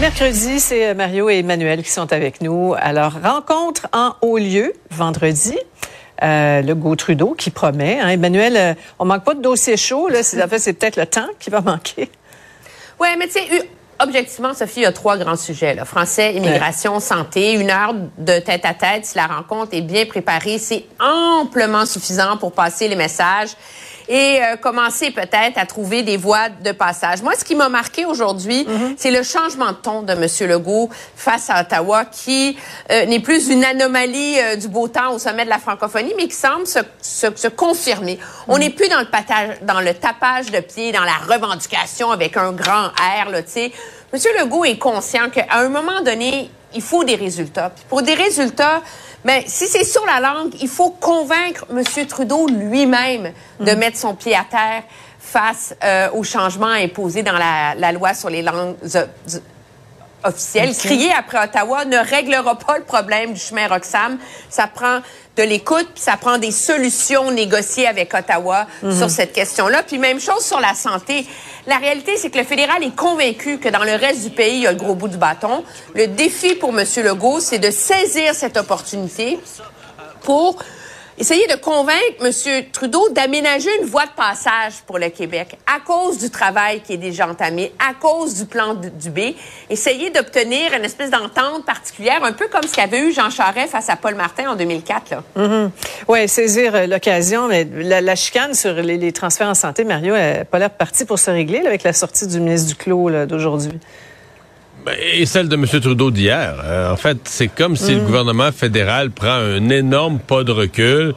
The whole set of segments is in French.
Mercredi, c'est Mario et Emmanuel qui sont avec nous. Alors, rencontre en haut lieu, vendredi. Euh, le Go Trudeau qui promet. Hein. Emmanuel, euh, on manque pas de dossier chaud. Là. C'est, en fait, c'est peut-être le temps qui va manquer. Oui, mais tu sais, objectivement, Sophie, il y a trois grands sujets. Là. Français, immigration, santé. Une heure de tête à tête, si la rencontre est bien préparée, c'est amplement suffisant pour passer les messages et euh, commencer peut-être à trouver des voies de passage. Moi, ce qui m'a marqué aujourd'hui, Mhm. c'est le changement de ton de M. Legault face à Ottawa, qui euh, n'est plus une anomalie euh, du beau temps au sommet de la francophonie, mais qui semble se, se, se confirmer. On n'est plus dans le, patage, dans le tapage de pied, dans la revendication avec un grand R, là, tu sais. M. Legault est conscient qu'à un moment donné, il faut des résultats. Puis pour des résultats, ben, si c'est sur la langue, il faut convaincre M. Trudeau lui-même de mettre son pied à terre face euh, aux changements imposés dans la, la loi sur les langues officielles. Crier après Ottawa ne réglera pas le problème du chemin Roxham. Ça prend de l'écoute, puis ça prend des solutions négociées avec Ottawa sur cette question-là. Puis même chose sur la santé. La réalité, c'est que le fédéral est convaincu que dans le reste du pays, il y a le gros bout du bâton. Le défi pour M. Legault, c'est de saisir cette opportunité pour essayer de convaincre M. Trudeau d'aménager une voie de passage pour le Québec à cause du travail qui est déjà entamé, à cause du plan du B, essayer d'obtenir une espèce d'entente particulière, un peu comme ce qu'avait eu Jean Charest face à Paul Martin en 2004. Là. Oui, saisir euh, l'occasion. Mais la, chicane sur les, transferts en santé, Mario, n'a pas l'air partie pour se régler avec la sortie du ministre Duclos d'aujourd'hui. Ben, Et celle de M. Trudeau d'hier. Euh, en fait, c'est comme si le gouvernement fédéral prend un énorme pas de recul.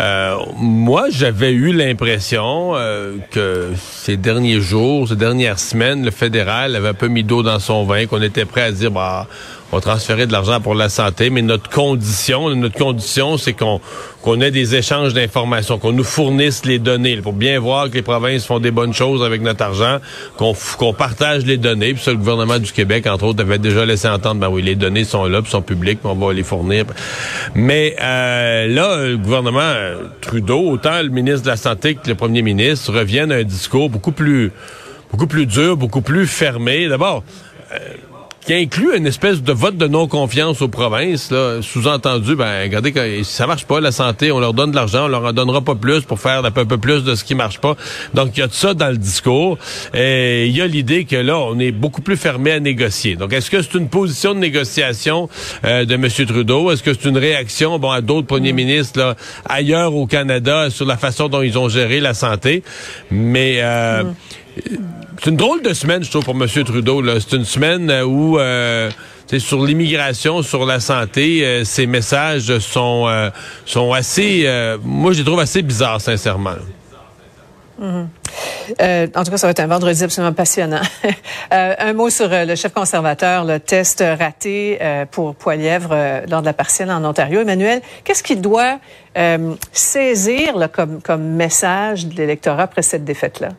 Euh, moi, j'avais eu l'impression euh, que ces derniers jours, ces dernières semaines, le fédéral avait un peu mis d'eau dans son vin, qu'on était prêt à dire, bah, on va transférer de l'argent pour la santé, mais notre condition, notre condition, c'est qu'on qu'on ait des échanges d'informations, qu'on nous fournisse les données, pour bien voir que les provinces font des bonnes choses avec notre argent, qu'on partage les données. Puis ça, le gouvernement du Québec, entre autres, avait déjà laissé entendre, ben oui, les données sont là, puis sont publiques, puis on va les fournir. Mais euh, là, le gouvernement Trudeau, autant le ministre de la Santé que le premier ministre, reviennent à un discours beaucoup plus, beaucoup plus dur, beaucoup plus fermé. D'abord, euh, qui inclut une espèce de vote de non-confiance aux provinces, sous-entendu, ben, regardez, quand, si ça marche pas, la santé, on leur donne de l'argent, on leur en donnera pas plus pour faire un peu, plus de ce qui marche pas. Donc, il y a de ça dans le discours. Et il y a l'idée que là, on est beaucoup plus fermé à négocier. Donc, est-ce que c'est une position de négociation euh, de M. Trudeau? Est-ce que c'est une réaction, bon, à d'autres premiers ministres, là, ailleurs au Canada, sur la façon dont ils ont géré la santé? Mais, euh, c'est une drôle de semaine, je trouve, pour M. Trudeau. C'est une semaine euh, où, euh, sur l'immigration, sur la santé, euh, ces messages sont, euh, sont assez, euh, moi, je les trouve assez bizarres, sincèrement. Euh, en tout cas, ça va être un vendredi absolument passionnant. Euh, un mot sur euh, le chef conservateur, le test raté euh, pour Poilièvre euh, lors de la partielle en Ontario. Emmanuel, qu'est-ce qu'il doit euh, saisir comme, comme message de l'électorat après cette défaite-là?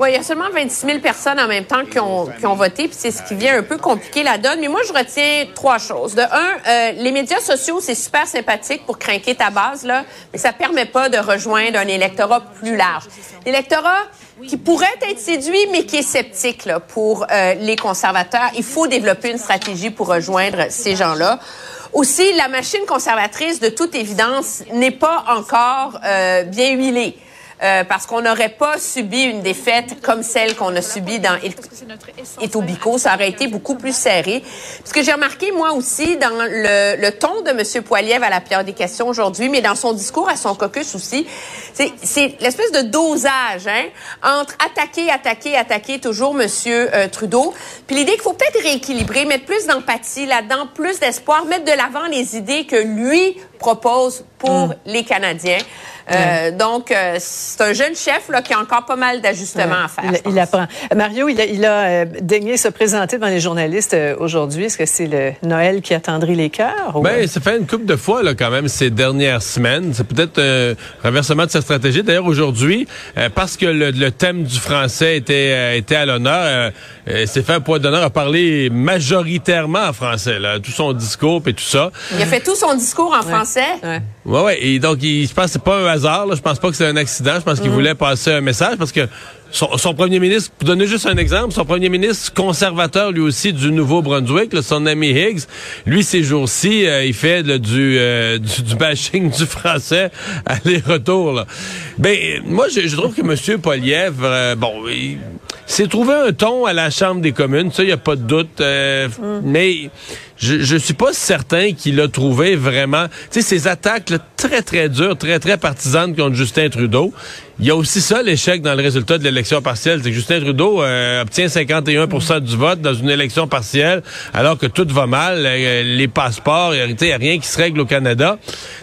Oui, il y a seulement 26 000 personnes en même temps qui ont, qui ont voté, puis c'est ce qui vient un peu compliquer la donne. Mais moi, je retiens trois choses. De un, euh, les médias sociaux, c'est super sympathique pour craquer ta base, là, mais ça permet pas de rejoindre un électorat plus large. L'électorat qui pourrait être séduit, mais qui est sceptique là, pour euh, les conservateurs. Il faut développer une stratégie pour rejoindre ces gens-là. Aussi, la machine conservatrice, de toute évidence, n'est pas encore euh, bien huilée. Euh, parce qu'on n'aurait pas subi une défaite comme celle qu'on a subie dans Etobicoke. Ça aurait été beaucoup plus serré. Ce que j'ai remarqué, moi aussi, dans le, le ton de M. Poiliev à la période des questions aujourd'hui, mais dans son discours à son caucus aussi, c'est l'espèce de dosage hein, entre attaquer, attaquer, attaquer toujours M. Euh, Trudeau, puis l'idée qu'il faut peut-être rééquilibrer, mettre plus d'empathie là-dedans, plus d'espoir, mettre de l'avant les idées que lui propose pour mm. les Canadiens. Euh, donc, euh, c'est un jeune chef là, qui a encore pas mal d'ajustements à faire. Il, apprend. Mario, il a, il a euh, daigné se présenter devant les journalistes aujourd'hui. Est-ce que c'est le Noël qui attendrit les cœurs? Ben, ça fait une couple de fois là, quand même ces dernières semaines. C'est peut-être un renversement de sa stratégie. D'ailleurs, aujourd'hui, parce que le, thème du français était, était à l'honneur, il s'est fait un point d'honneur à parler majoritairement en français. Là, tout son discours et tout ça. Il a fait tout son discours en français. Ouais. ouais, ouais. Et donc, il, je pense que c'est pas un hasard. Là. Je pense pas que c'est un accident. Je pense qu'il mm. voulait passer un message parce que son, premier ministre, pour donner juste un exemple, son premier ministre conservateur lui aussi du Nouveau-Brunswick, son ami Higgs, lui ces jours-ci, euh, il fait du, euh, du, du bashing du français aller-retour. Ben moi je, trouve que M. Poliev, euh, bon, il s'est trouvé un ton à la Chambre des communes, ça il y a pas de doute, mm. mais je, je suis pas certain qu'il a trouvé vraiment, tu sais, ces attaques très, très dures, très, très partisanes contre Justin Trudeau. Il y a aussi ça, l'échec dans le résultat de l'élection partielle. C'est que Justin Trudeau euh, obtient 51% du vote dans une élection partielle, alors que tout va mal, euh, les passeports, il n'y a rien qui se règle au Canada.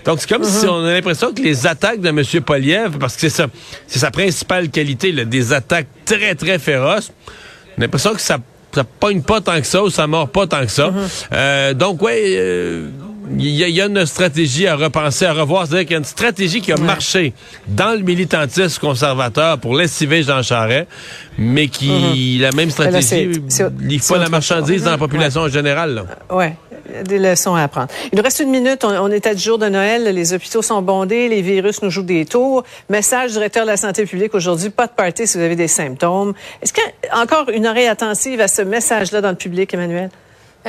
Donc, c'est comme si mhm. on a l'impression que les attaques de M. Poliev, parce que c'est ça, c'est sa principale qualité, des attaques très, très féroces, on a l'impression que ça ça pogne pas tant que ça ou ça mord pas tant que ça. Mhm. euh, donc, ouais, il euh, y, a une stratégie à repenser, à revoir. C'est-à-dire qu'il y a une stratégie qui a marché dans le militantisme conservateur pour lessiver Jean Charest, mais qui, mhm. la même stratégie, il faut la marchandise dans la population en général. Là. Ouais des leçons à apprendre. Il nous reste une minute. On, est à du jour de Noël. Les hôpitaux sont bondés. Les virus nous jouent des tours. Message du directeur de la santé publique aujourd'hui. Pas de party si vous avez des symptômes. Est-ce qu'il y a encore une oreille attentive à ce message-là dans le public, Emmanuel?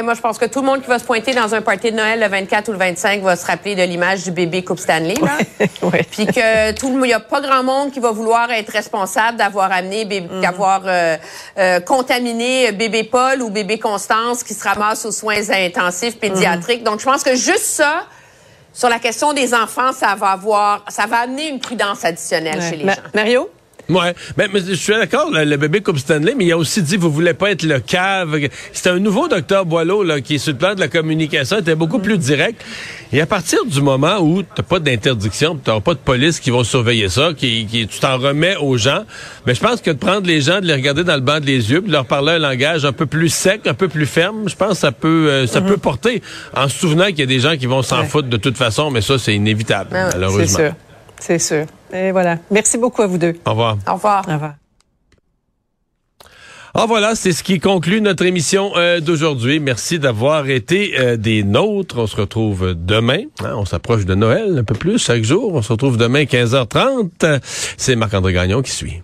Moi, je pense que tout le monde qui va se pointer dans un party de Noël le 24 ou le 25 va se rappeler de l'image du bébé Coupe Stanley. Là. Puis que tout il y a pas grand monde qui va vouloir être responsable d'avoir amené, mm. d'avoir euh, euh, contaminé bébé Paul ou bébé Constance qui se ramasse aux soins intensifs pédiatriques. Mm. Donc, je pense que juste ça, sur la question des enfants, ça va avoir, ça va amener une prudence additionnelle chez les gens. Mario? Ouais, mais, je suis d'accord, le, bébé Coupe Stanley, mais il a aussi dit vous voulez pas être le cave. C'était un nouveau docteur Boileau là, qui, sur le plan de la communication, était beaucoup plus direct. Et à partir du moment où t'as pas d'interdiction, t'as pas de police qui vont surveiller ça, qui, qui tu t'en remets aux gens, mais je pense que de prendre les gens, de les regarder dans le banc des yeux, de leur parler un langage un peu plus sec, un peu plus ferme, je pense que ça peut euh, ça peut mhm. porter, en se souvenant qu'il y a des gens qui vont s'en foutre de toute façon, mais ça c'est inévitable, ah malheureusement. C'est sûr, c'est sûr. Et voilà. Merci beaucoup à vous deux. Au revoir. Au revoir. Au revoir. Ah voilà, c'est ce qui conclut notre émission euh, d'aujourd'hui. Merci d'avoir été euh, des nôtres. On se retrouve demain. Hein, on s'approche de Noël un peu plus chaque jour. On se retrouve demain 15h30. C'est Marc-André Gagnon qui suit.